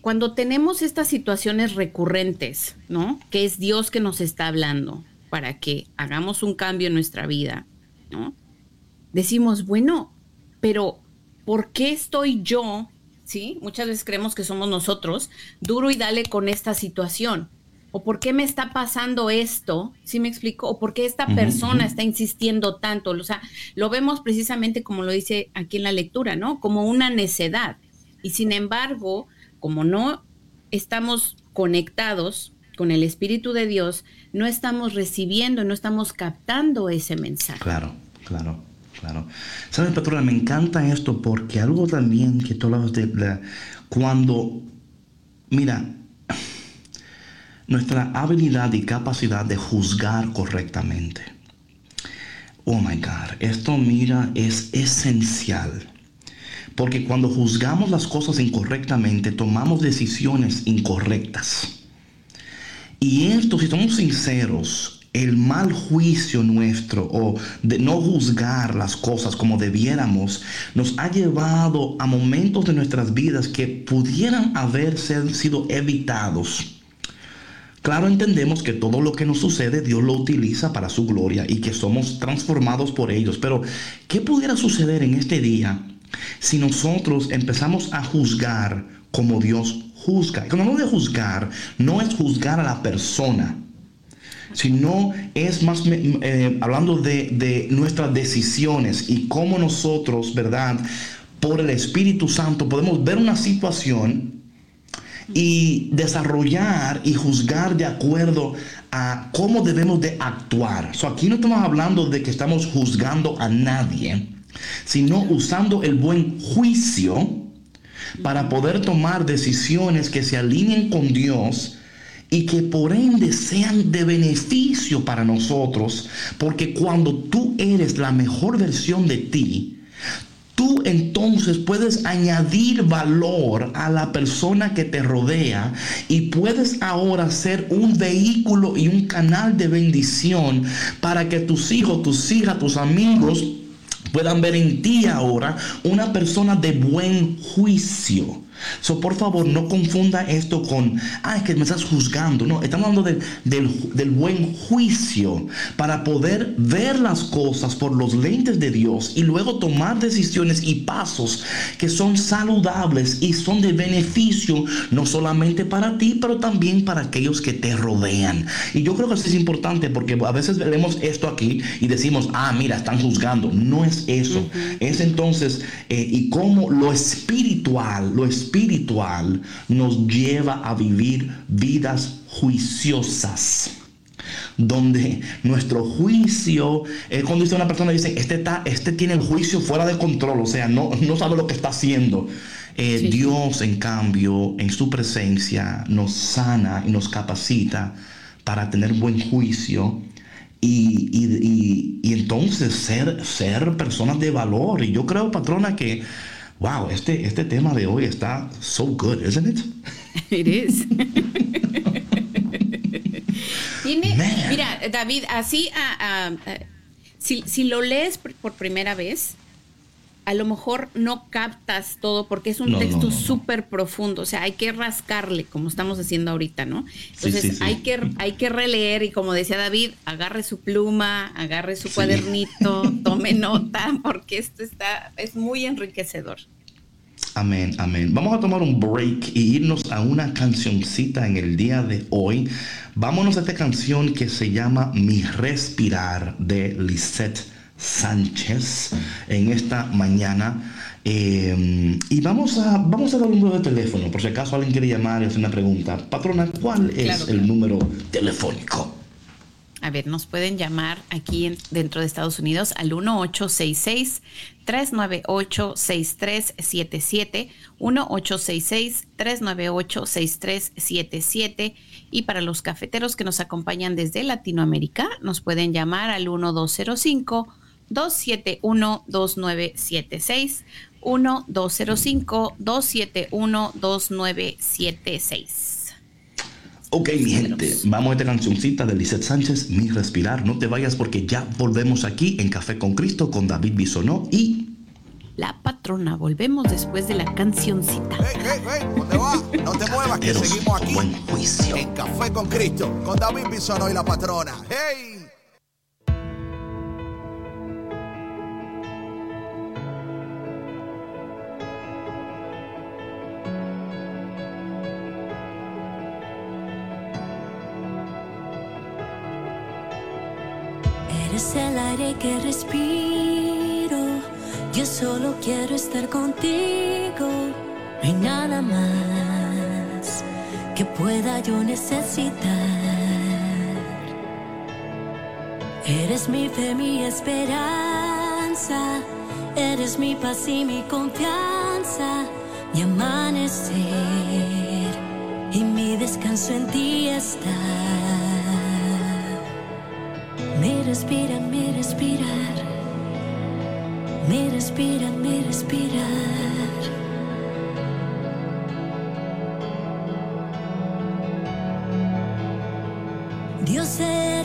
cuando tenemos estas situaciones recurrentes, ¿no? Que es Dios que nos está hablando para que hagamos un cambio en nuestra vida, ¿no? Decimos, bueno, pero ¿por qué estoy yo, sí? Muchas veces creemos que somos nosotros, duro y dale con esta situación. ¿O por qué me está pasando esto? ¿Sí me explico? ¿O por qué esta persona está insistiendo tanto? O sea, lo vemos precisamente como lo dice aquí en la lectura, ¿no? Como una necedad. Y sin embargo, como no estamos conectados con el Espíritu de Dios, no estamos recibiendo, no estamos captando ese mensaje.
Claro, claro, claro. ¿Sabes, patrona? Me encanta esto porque algo también que tú hablabas de cuando, mira, nuestra habilidad y capacidad de juzgar correctamente. Oh my God, esto mira es esencial porque cuando juzgamos las cosas incorrectamente, tomamos decisiones incorrectas. Y esto, si somos sinceros, el mal juicio nuestro o de no juzgar las cosas como debiéramos nos ha llevado a momentos de nuestras vidas que pudieran haber sido evitados. Claro, entendemos que todo lo que nos sucede Dios lo utiliza para su gloria y que somos transformados por ellos. Pero, ¿qué pudiera suceder en este día si nosotros empezamos a juzgar como Dios juzga. Cuando hablamos de juzgar, no es juzgar a la persona, sino es más eh, hablando de, nuestras decisiones y cómo nosotros, ¿verdad? Por el Espíritu Santo podemos ver una situación y desarrollar y juzgar de acuerdo a cómo debemos de actuar. So, aquí no estamos hablando de que estamos juzgando a nadie, sino usando el buen juicio para poder tomar decisiones que se alineen con Dios y que por ende sean de beneficio para nosotros, porque cuando tú eres la mejor versión de ti, tú entonces puedes añadir valor a la persona que te rodea y puedes ahora ser un vehículo y un canal de bendición para que tus hijos, tus hijas, tus amigos, puedan ver en ti ahora una persona de buen juicio. So, por favor, no confunda esto con, ah, es que me estás juzgando. No, estamos hablando del, buen juicio para poder ver las cosas por los lentes de Dios y luego tomar decisiones y pasos que son saludables y son de beneficio no solamente para ti, pero también para aquellos que te rodean. Y yo creo que eso es importante porque a veces veremos esto aquí y decimos, ah, mira, están juzgando. No es eso. Es entonces, eh, y cómo lo espiritual, lo espiritual, espiritual nos lleva a vivir vidas juiciosas donde nuestro juicio, es cuando dice una persona, dice, este, está, este tiene el juicio fuera de control, o sea, no, no sabe lo que está haciendo. Eh, Dios, en cambio, en su presencia, nos sana y nos capacita para tener buen juicio y, y, y, y entonces ser, ser personas de valor. Y yo creo, patrona, que wow, este, este tema de hoy está so good, isn't it? [laughs]
It is. [laughs] mira, David, así, si, si, lo lees por primera vez, a lo mejor no captas todo porque es un texto súper profundo, o sea, hay que rascarle como estamos haciendo ahorita, ¿no? Entonces Hay, que, hay que releer y como decía David, agarre su pluma, agarre su cuadernito, [laughs] tome nota, porque esto está, es muy enriquecedor.
Amén, amén. Vamos a tomar un break y irnos a una cancioncita en el día de hoy. Vámonos a esta canción que se llama Mi Respirar de Lisette Sánchez en esta mañana. Eh, y vamos a, vamos a dar un número de teléfono, por si acaso alguien quiere llamar y hacer una pregunta. Patrona, ¿cuál es el número telefónico?
A ver, nos pueden llamar aquí en- dentro de Estados Unidos al 1866-398-6377, 1866-398-6377 y para los cafeteros que nos acompañan desde Latinoamérica, nos pueden llamar al 1205 271-2976, 1-205-271-2976.
Ok, mi gente, vamos a esta cancioncita de Lisette Sánchez, Mi Respirar. No te vayas porque ya volvemos aquí en Café con Cristo con David Bisonó y
La patrona, volvemos después de la cancioncita.
Hey, hey, hey, ¿dónde va? No te muevas, que seguimos aquí.
buen juicio.
En Café con Cristo, con David Bisono y la patrona. ¡Hey!
Aire que respiro. Yo solo quiero estar contigo. No hay nada más que pueda yo necesitar. Eres mi fe, mi esperanza. Eres mi paz y mi confianza. Mi amanecer y mi descanso en ti está. Me respirar, me respirar. Me respirar, me respirar. Dios eres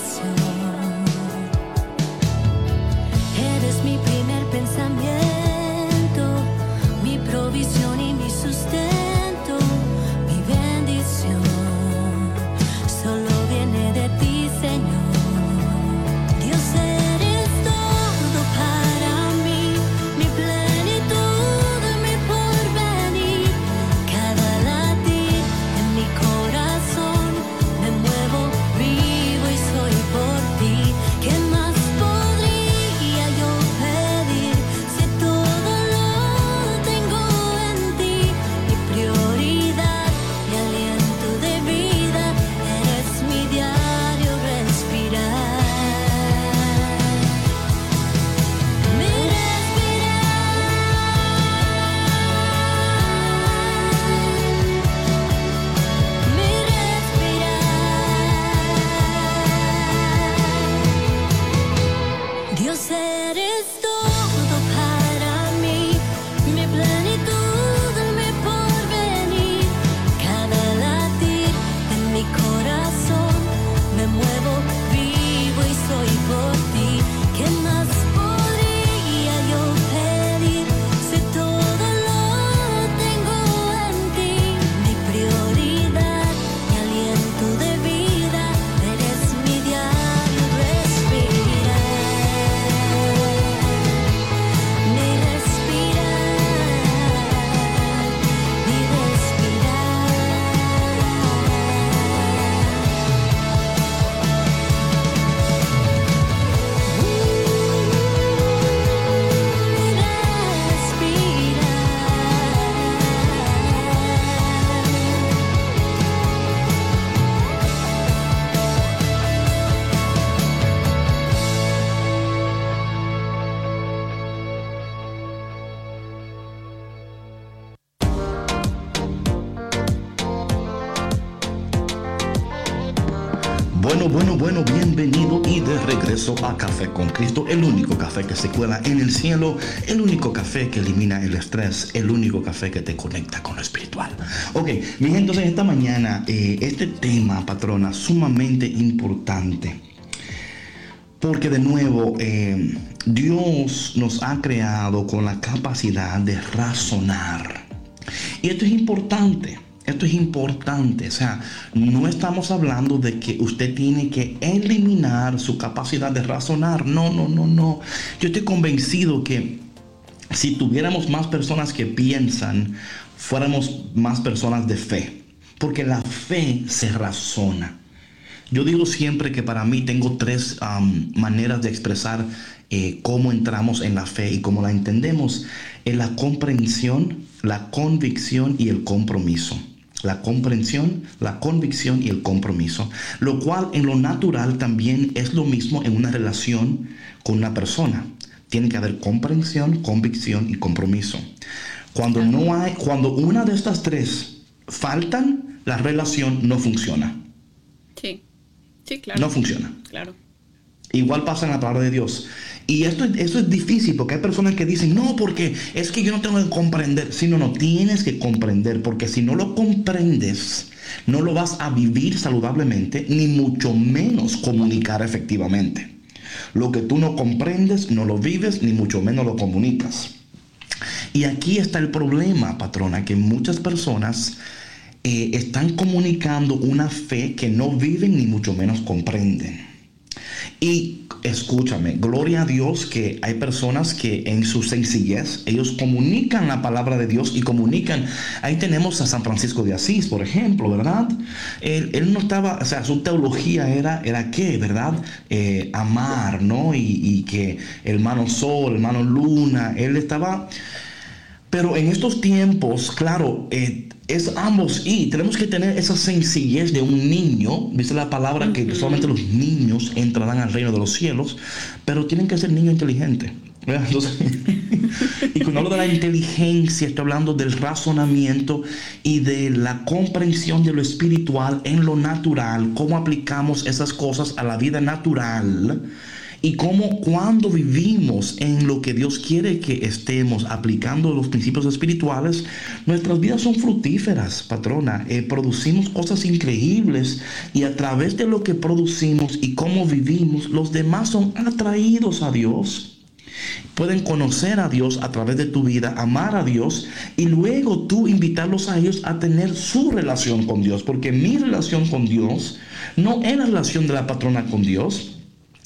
canción. Que se cuela en el cielo, el único café que elimina el estrés, el único café que te conecta con lo espiritual. Ok, mi entonces esta mañana eh, este tema, patrona, sumamente importante. Porque de nuevo, eh, Dios nos ha creado con la capacidad de razonar. Y esto es importante. Esto es importante, o sea, no estamos hablando de que usted tiene que eliminar su capacidad de razonar. No, no, no, no. Yo estoy convencido que si tuviéramos más personas que piensan, fuéramos más personas de fe. Porque la fe se razona. Yo digo siempre que para mí tengo tres maneras de expresar eh, cómo entramos en la fe y cómo la entendemos. En la comprensión, la convicción y el compromiso la comprensión, la convicción y el compromiso, lo cual en lo natural también es lo mismo en una relación con una persona. Tiene que haber comprensión, convicción y compromiso. Cuando no hay, cuando una de estas tres faltan, la relación no funciona.
Sí, sí, claro.
No funciona.
Claro.
Igual pasa en la palabra de Dios. Y esto, esto es difícil porque hay personas que dicen, no, porque es que yo no tengo que comprender. Si no, no, tienes que comprender porque si no lo comprendes, no lo vas a vivir saludablemente, ni mucho menos comunicar efectivamente. Lo que tú no comprendes, no lo vives, ni mucho menos lo comunicas. Y aquí está el problema, patrona, que muchas personas eh, están comunicando una fe que no viven ni mucho menos comprenden. Y escúchame, gloria a Dios que hay personas que en su sencillez, ellos comunican la palabra de Dios y comunican. Ahí tenemos a San Francisco de Asís, por ejemplo, ¿verdad? Él, no estaba, o sea, su teología era, era qué, ¿verdad? Eh, amar, ¿no? Y, y que hermano sol, hermano luna, él estaba... Pero en estos tiempos, claro, eh, es ambos. Y tenemos que tener esa sencillez de un niño, dice la palabra que solamente los niños entrarán al reino de los cielos, pero tienen que ser niños inteligentes. [laughs] y cuando hablo de la inteligencia, estoy hablando del razonamiento y de la comprensión de lo espiritual en lo natural, cómo aplicamos esas cosas a la vida natural y cómo cuando vivimos en lo que Dios quiere que estemos aplicando los principios espirituales, nuestras vidas son fructíferas, patrona. Eh, producimos cosas increíbles y a través de lo que producimos y cómo vivimos, los demás son atraídos a Dios. Pueden conocer a Dios a través de tu vida, amar a Dios y luego tú invitarlos a ellos a tener su relación con Dios. Porque mi relación con Dios no es la relación de la patrona con Dios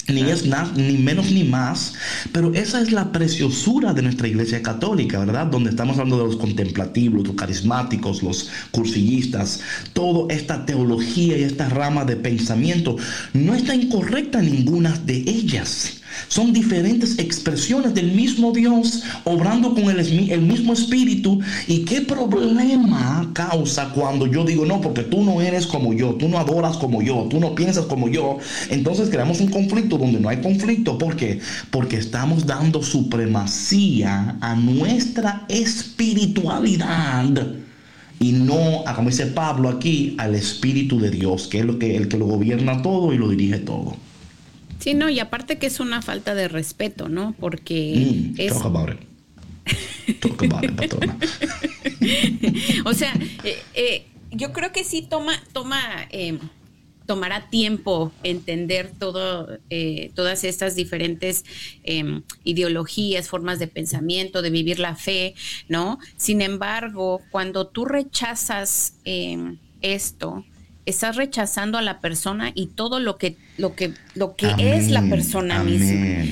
ni es nada, ni menos ni más, pero esa es la preciosura de nuestra iglesia católica, ¿verdad? Donde estamos hablando de los contemplativos, los carismáticos, los cursillistas, toda esta teología y esta rama de pensamiento no está incorrecta ninguna de ellas. Son diferentes expresiones del mismo Dios obrando con el, mismo espíritu. ¿Y qué problema causa cuando yo digo, no, porque tú no eres como yo, tú no adoras como yo, tú no piensas como yo? Entonces creamos un conflicto donde no hay conflicto. ¿Por qué? Porque estamos dando supremacía a nuestra espiritualidad y no, como dice Pablo aquí, al Espíritu de Dios, que es lo que, el que lo gobierna todo y lo dirige todo.
Sí, no, y aparte que es una falta de respeto, ¿no? Porque
mm, es... Talk about it. Talk about
it, [laughs] o sea, eh, eh, yo creo que sí toma, toma, eh, tomará tiempo entender todo, todas estas diferentes em, ideologías, formas de pensamiento, de vivir la fe, ¿no? Sin embargo, cuando tú rechazas em, esto, estás rechazando a la persona y todo lo que lo que lo que es la persona misma.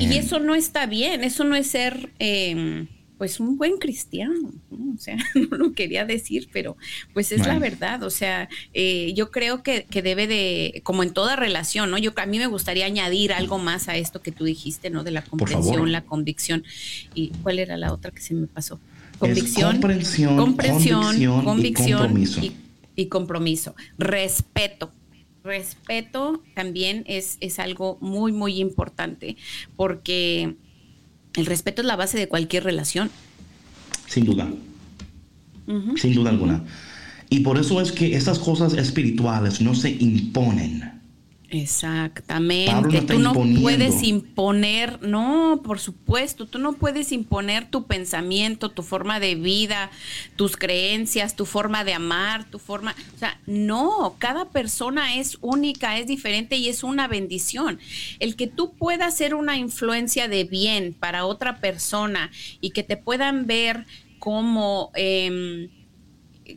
Y eso no está bien, eso no es ser em, pues un buen cristiano, o sea, [laughs] no lo quería decir, pero pues es la verdad, o sea, eh, yo creo que, que, debe de, como en toda relación, ¿no? Yo a mí me gustaría añadir algo más a esto que tú dijiste, ¿no? De la comprensión, la convicción. ¿Y cuál era la otra que se me pasó?
Convicción, comprensión,
comprensión, convicción, y y compromiso. Respeto. Respeto también es, es algo muy, muy importante porque el respeto es la base de cualquier relación.
Sin duda. Sin duda alguna. Y por eso es que estas cosas espirituales no se imponen.
Exactamente. tú no puedes imponer, no, por supuesto, tú no puedes imponer tu pensamiento, tu forma de vida, tus creencias, tu forma de amar, tu forma, o sea, no, cada persona es única, es diferente y es una bendición. El que tú puedas ser una influencia de bien para otra persona y que te puedan ver como... Eh,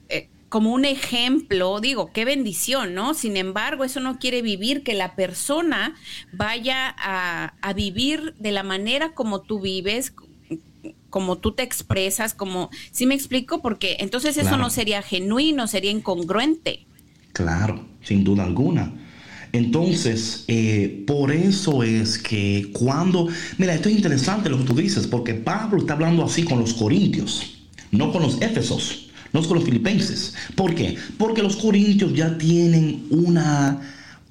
eh, como un ejemplo, digo, qué bendición, ¿no? Sin embargo, eso no quiere vivir que la persona vaya a, vivir de la manera como tú vives, como tú te expresas, como, ¿sí me explico? Porque entonces eso no sería genuino, sería incongruente.
Claro, sin duda alguna. Entonces, eh, por eso es que cuando, mira, esto es interesante lo que tú dices, porque Pablo está hablando así con los corintios, no con los éfesos no con los filipenses. ¿Por qué? Porque los corintios ya tienen una,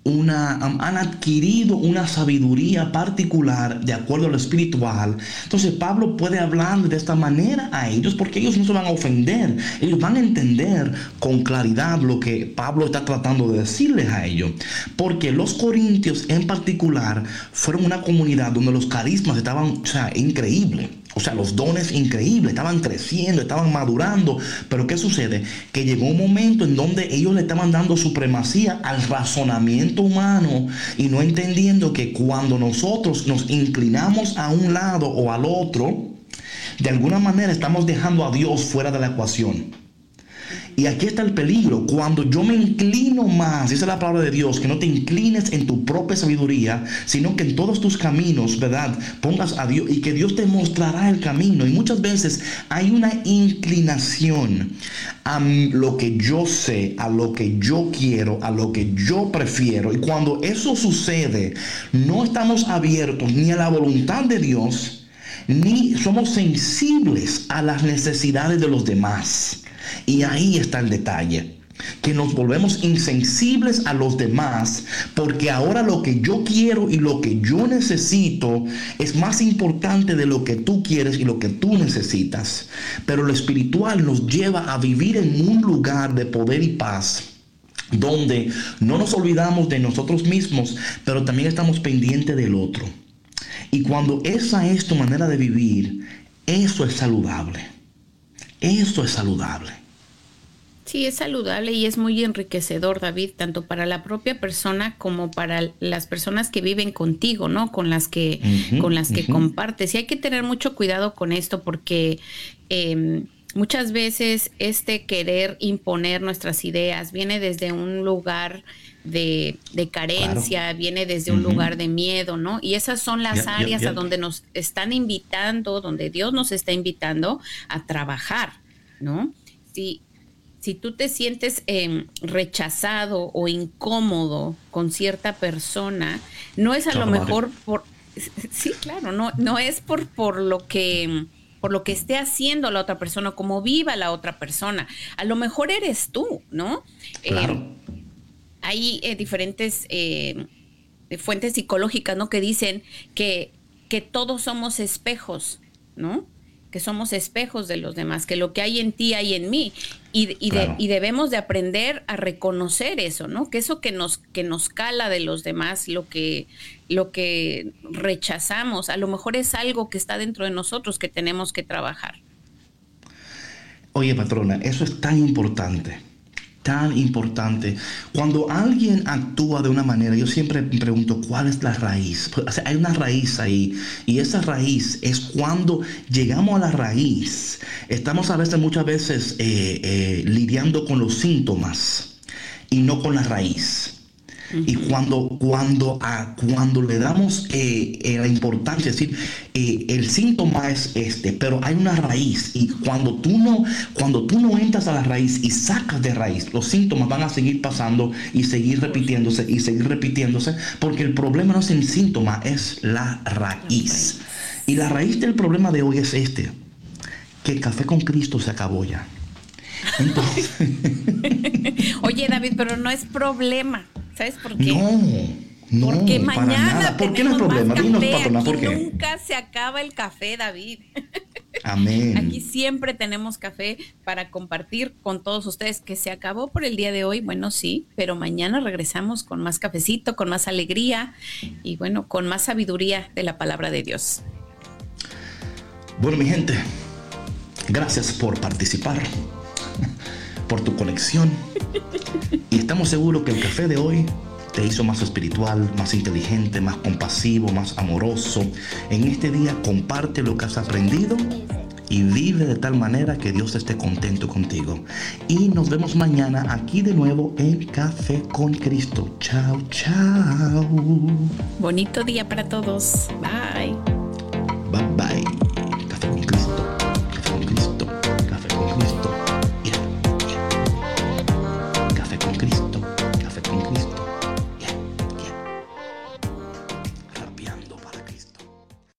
una, han adquirido una sabiduría particular de acuerdo a lo espiritual. Entonces Pablo puede hablar de esta manera a ellos porque ellos no se van a ofender. Ellos van a entender con claridad lo que Pablo está tratando de decirles a ellos. Porque los corintios en particular fueron una comunidad donde los carismas estaban, o sea, increíbles. O sea, los dones increíbles, estaban creciendo, estaban madurando. Pero ¿qué sucede? Que llegó un momento en donde ellos le estaban dando supremacía al razonamiento humano y no entendiendo que cuando nosotros nos inclinamos a un lado o al otro, de alguna manera estamos dejando a Dios fuera de la ecuación. Y aquí está el peligro. Cuando yo me inclino más, dice la palabra de Dios, que no te inclines en tu propia sabiduría, sino que en todos tus caminos, ¿verdad? Pongas a Dios y que Dios te mostrará el camino. Y muchas veces hay una inclinación a lo que yo sé, a lo que yo quiero, a lo que yo prefiero. Y cuando eso sucede, no estamos abiertos ni a la voluntad de Dios, ni somos sensibles a las necesidades de los demás. Y ahí está el detalle que nos volvemos insensibles a los demás, porque ahora lo que yo quiero y lo que yo necesito es más importante de lo que tú quieres y lo que tú necesitas. Pero lo espiritual nos lleva a vivir en un lugar de poder y paz donde no nos olvidamos de nosotros mismos, pero también estamos pendientes del otro. Y cuando esa es tu manera de vivir, eso es saludable. Eso es saludable.
Sí, es saludable y es muy enriquecedor, David, tanto para la propia persona como para las personas que viven contigo, ¿no? Con las que, con las que compartes. Y hay que tener mucho cuidado con esto porque em, muchas veces este querer imponer nuestras ideas viene desde un lugar de, carencia, viene desde un lugar de miedo, ¿no? Y esas son las áreas a donde nos están invitando, donde Dios nos está invitando a trabajar, ¿no? Sí si tú te sientes em, rechazado o incómodo con cierta persona, no es a lo mejor por, [laughs] sí, claro, no, no es por, por lo que por lo que esté haciendo la otra persona, como viva la otra persona. A lo mejor eres tú, ¿no?
Claro.
Hay eh, diferentes eh, fuentes psicológicas, ¿no? Que dicen que, que todos somos espejos, ¿no? que somos espejos de los demás, que lo que hay en ti hay en mí. Y, y, debemos de aprender a reconocer eso, ¿no? Que eso que nos, que nos cala de los demás, lo que, lo que rechazamos, a lo mejor es algo que está dentro de nosotros que tenemos que trabajar.
Oye, patrona, eso es tan importante tan importante. Cuando alguien actúa de una manera, yo siempre pregunto cuál es la raíz. Hay una raíz ahí y esa raíz es cuando llegamos a la raíz. Estamos a veces, muchas veces, eh, eh, lidiando con los síntomas y no con la raíz. Y cuando, cuando, a, cuando le damos eh, eh, la importancia, es decir, eh, el síntoma es este, pero hay una raíz. Y cuando tú, no, cuando tú no entras a la raíz y sacas de raíz, los síntomas van a seguir pasando y seguir repitiéndose y seguir repitiéndose, porque el problema no es el síntoma, es la raíz. Y la raíz del problema de hoy es este, que el café con Cristo se acabó ya. [laughs]
Oye, David, pero no es problema. ¿Sabes por qué?
No. No,
porque mañana
¿Por qué no es problema?
Dinos, ¿por qué? Nunca se acaba el café, David.
Amén.
Aquí siempre tenemos café para compartir con todos ustedes, que se acabó por el día de hoy, bueno, sí, pero mañana regresamos con más cafecito, con más alegría y bueno, con más sabiduría de la palabra de Dios.
Bueno, mi gente, gracias por participar, por tu conexión. Y estamos seguros que el café de hoy te hizo más espiritual, más inteligente, más compasivo, más amoroso. En este día comparte lo que has aprendido y vive de tal manera que Dios esté contento contigo. Y nos vemos mañana aquí de nuevo en Café con Cristo. Chao, chao.
Bonito día para todos. Bye.